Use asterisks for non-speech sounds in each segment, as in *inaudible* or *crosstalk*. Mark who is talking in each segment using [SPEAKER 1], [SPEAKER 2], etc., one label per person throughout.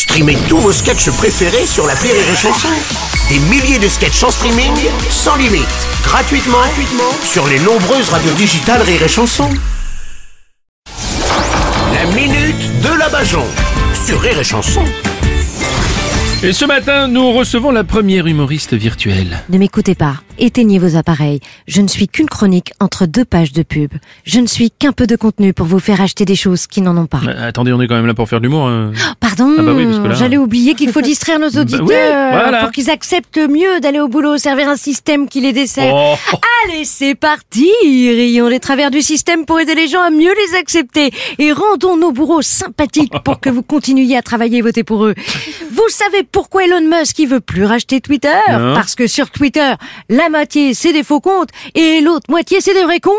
[SPEAKER 1] Streamez tous vos sketchs préférés sur la Rire et Chanson. Des milliers de sketchs en streaming, sans limite, gratuitement, gratuitement sur les nombreuses radios digitales Rire et Chanson. La minute de la Bajon sur Rire et Chanson.
[SPEAKER 2] Et ce matin, nous recevons la première humoriste virtuelle.
[SPEAKER 3] Ne m'écoutez pas, éteignez vos appareils. Je ne suis qu'une chronique entre deux pages de pub. Je ne suis qu'un peu de contenu pour vous faire acheter des choses qui n'en ont pas.
[SPEAKER 2] Euh, attendez, on est quand même là pour faire de l'humour. hein.
[SPEAKER 3] Pardon,
[SPEAKER 2] Ah bah oui, là-
[SPEAKER 3] j'allais oublier qu'il faut distraire nos *laughs* auditeurs
[SPEAKER 2] oui, voilà.
[SPEAKER 3] pour qu'ils acceptent mieux d'aller au boulot, servir un système qui les dessert.
[SPEAKER 2] Oh. *laughs*
[SPEAKER 3] Allez, c'est parti Rions les travers du système pour aider les gens à mieux les accepter et rendons nos bourreaux sympathiques pour que vous continuiez à travailler et voter pour eux. Vous savez pourquoi Elon Musk il veut plus racheter Twitter?
[SPEAKER 2] Non.
[SPEAKER 3] Parce que sur Twitter, la moitié c'est des faux comptes et l'autre moitié c'est des vrais cons.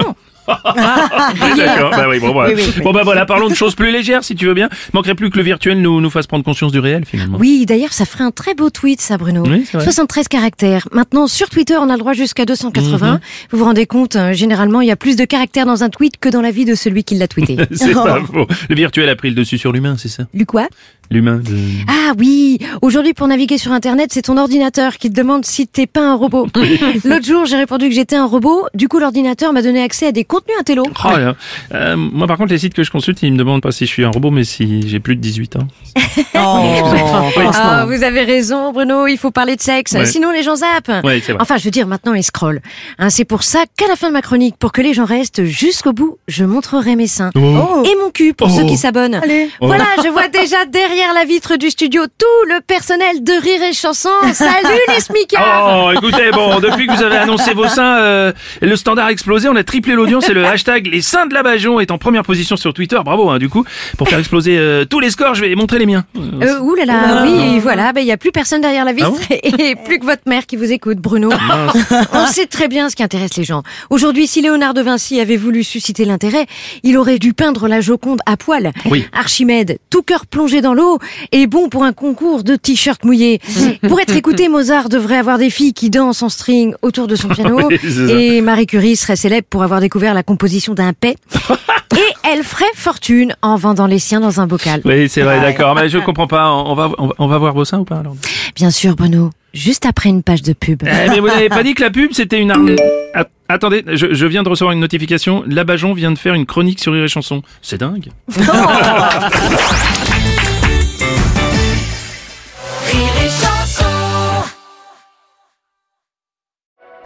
[SPEAKER 3] *laughs*
[SPEAKER 2] D'accord, bah oui, bon, bah.
[SPEAKER 3] Oui, oui, oui.
[SPEAKER 2] bon bah voilà, parlons de choses plus légères si tu veux bien. Manquerait plus que le virtuel nous, nous fasse prendre conscience du réel finalement.
[SPEAKER 3] Oui, d'ailleurs, ça ferait un très beau tweet, ça, Bruno.
[SPEAKER 2] Oui, c'est vrai.
[SPEAKER 3] 73 caractères. Maintenant, sur Twitter, on a le droit jusqu'à 280.
[SPEAKER 2] Mhm.
[SPEAKER 3] Vous vous rendez compte, hein, généralement, il y a plus de caractères dans un tweet que dans la vie de celui qui l'a tweeté. *laughs*
[SPEAKER 2] C'est pas *laughs* faux. Le virtuel a pris le dessus sur l'humain, c'est ça?
[SPEAKER 3] Lu quoi?
[SPEAKER 2] L'humain.
[SPEAKER 3] Ah oui, aujourd'hui, pour naviguer sur Internet, c'est ton ordinateur qui te demande si t'es pas un robot. *laughs* L'autre jour, j'ai répondu que j'étais un robot. Du coup, l'ordinateur m'a donné accès à des contenus intello.
[SPEAKER 2] Oh là. Euh, moi par contre les sites que je consulte ils me demandent pas si je suis un robot mais si j'ai plus de 18 ans. *laughs*
[SPEAKER 3] Ah, vous avez raison, Bruno, il faut parler de sexe.
[SPEAKER 2] Ouais.
[SPEAKER 3] Sinon, les gens zappent.
[SPEAKER 2] Ouais, c'est vrai.
[SPEAKER 3] Enfin, je veux dire, maintenant, ils scrollent. Hein, c'est pour ça qu'à la fin de ma chronique, pour que les gens restent jusqu'au bout, je montrerai mes seins.
[SPEAKER 2] Oh.
[SPEAKER 3] Et mon cul pour
[SPEAKER 2] Oh.
[SPEAKER 3] ceux qui s'abonnent. Voilà, je vois déjà derrière la vitre du studio tout le personnel de Rire et Chanson. Salut les smicards *laughs*
[SPEAKER 2] Oh, écoutez, bon, depuis que vous avez annoncé vos seins, euh, le standard a explosé, on a triplé l'audience et le hashtag les seins de la Bajon est en première position sur Twitter. Bravo, hein, du coup. Pour faire exploser euh, tous les scores, je vais montrer les miens.
[SPEAKER 3] Euh, ouh là là, oui, voilà, ben il y a plus personne derrière la vitre
[SPEAKER 2] Ah *laughs*
[SPEAKER 3] et plus que votre mère qui vous écoute, Bruno. On sait très bien ce qui intéresse les gens. Aujourd'hui, si Léonard de Vinci avait voulu susciter l'intérêt, il aurait dû peindre la Joconde à poil.
[SPEAKER 2] Oui.
[SPEAKER 3] Archimède, tout cœur plongé dans l'eau, est bon pour un concours de t-shirts mouillés. *laughs* pour être écouté, Mozart devrait avoir des filles qui dansent en string autour de son *laughs* piano.
[SPEAKER 2] Oui,
[SPEAKER 3] et Marie Curie serait célèbre pour avoir découvert la composition d'un paix. *laughs* et elle ferait fortune en vendant les siens dans un bocal.
[SPEAKER 2] Oui, c'est vrai, d'accord. Mais je comprends pas. On va, on va, voir vos seins ou pas alors
[SPEAKER 3] Bien sûr, Bruno. Juste après une page de pub.
[SPEAKER 2] Eh, mais vous n'avez pas dit que la pub c'était une arme. Att- Attendez, je, je viens de recevoir une notification. La Bajon vient de faire une chronique sur Rire et Chanson. C'est dingue.